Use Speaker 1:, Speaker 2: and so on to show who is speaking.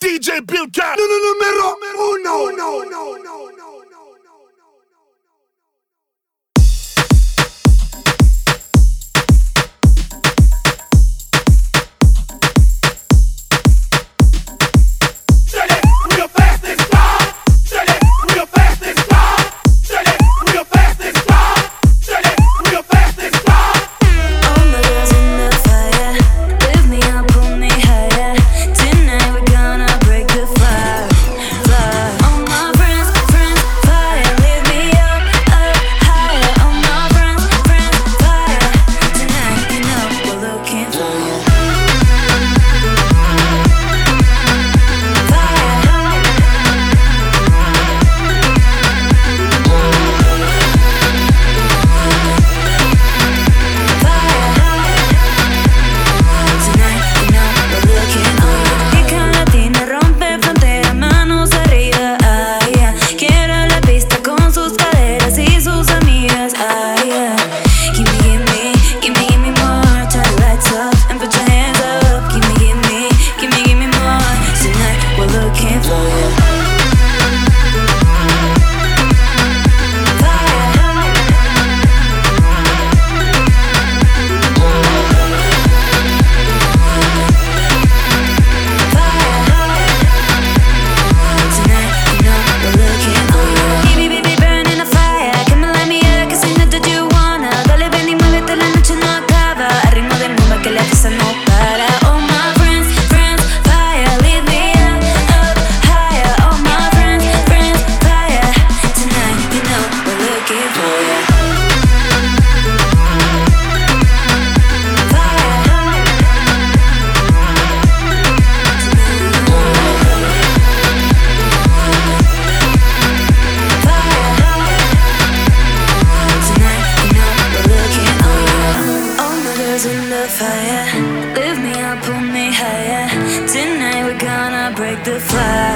Speaker 1: DJ Bill Cat. Número uno. No, no, gonna
Speaker 2: break the fly